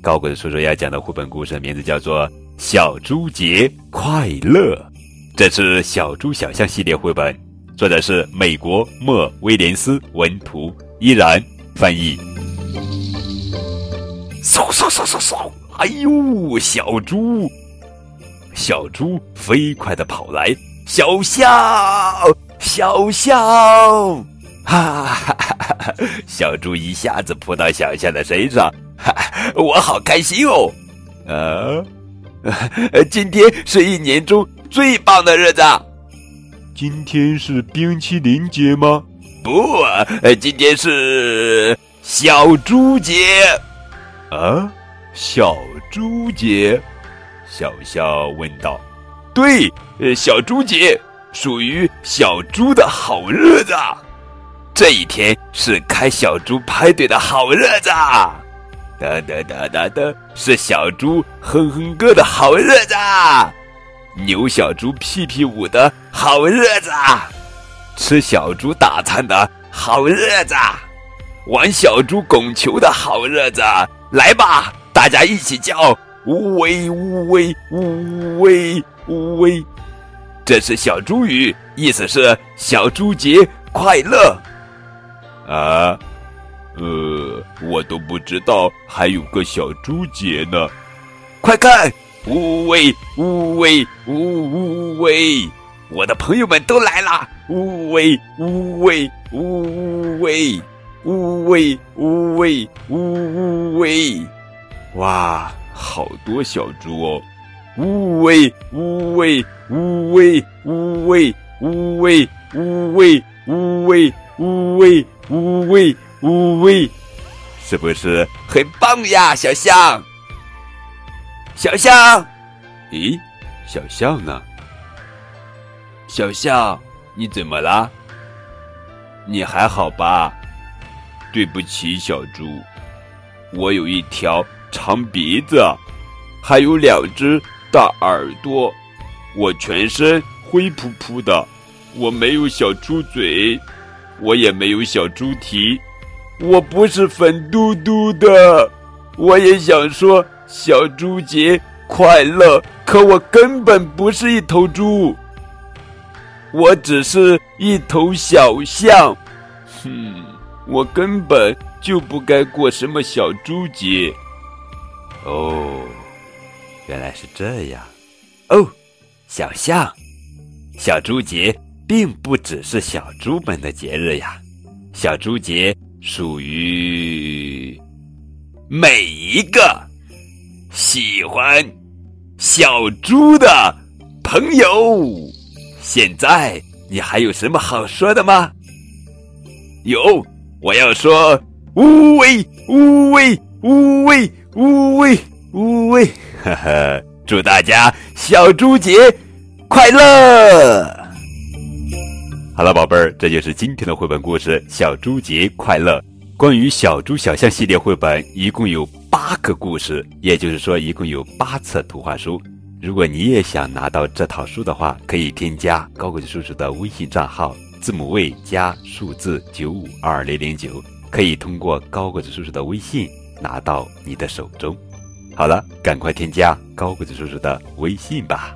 高个子叔叔要讲的绘本故事名字叫做《小猪节快乐》，这是小猪小象系列绘本，作者是美国莫威廉斯文图，依然翻译。嗖嗖嗖嗖嗖！哎呦，小猪，小猪飞快地跑来。小象，小象，哈哈哈哈！小猪一下子扑到小象的身上，我好开心哦！啊，今天是一年中最棒的日子。今天是冰淇淋节吗？不，今天是小猪节。啊，小猪节？小象问道。对，呃，小猪节属于小猪的好日子，这一天是开小猪派对的好日子，哒哒哒哒哒，是小猪哼哼歌的好日子，扭小猪屁屁舞的好日子，吃小猪大餐的好日子，玩小猪拱球的好日子，来吧，大家一起叫。呜喂呜喂呜喂呜喂，这是小猪语，意思是小猪节快乐。啊，呃我都不知道还有个小猪节呢。快看，呜喂呜喂呜呜喂，我的朋友们都来啦！呜喂呜喂呜呜喂呜喂呜喂呜呜喂，哇！好多小猪哦！呜喂呜喂呜喂呜喂呜喂呜喂呜喂呜喂呜喂呜喂，是不是很棒呀，小象？小象，咦，小象呢？小象，你怎么了？你还好吧？对不起，小猪，我有一条。长鼻子，还有两只大耳朵，我全身灰扑扑的，我没有小猪嘴，我也没有小猪蹄，我不是粉嘟嘟的。我也想说小猪节快乐，可我根本不是一头猪，我只是一头小象。哼，我根本就不该过什么小猪节。哦，原来是这样。哦，小象，小猪节并不只是小猪们的节日呀。小猪节属于每一个喜欢小猪的朋友。现在你还有什么好说的吗？有，我要说，呜喂，呜喂，呜喂。呜喂呜喂，哈哈！祝大家小猪节快乐！好了，宝贝儿，这就是今天的绘本故事《小猪节快乐》。关于小猪小象系列绘本，一共有八个故事，也就是说，一共有八册图画书。如果你也想拿到这套书的话，可以添加高个子叔叔的微信账号，字母 V 加数字九五二零零九，可以通过高个子叔叔的微信。拿到你的手中，好了，赶快添加高个子叔叔的微信吧。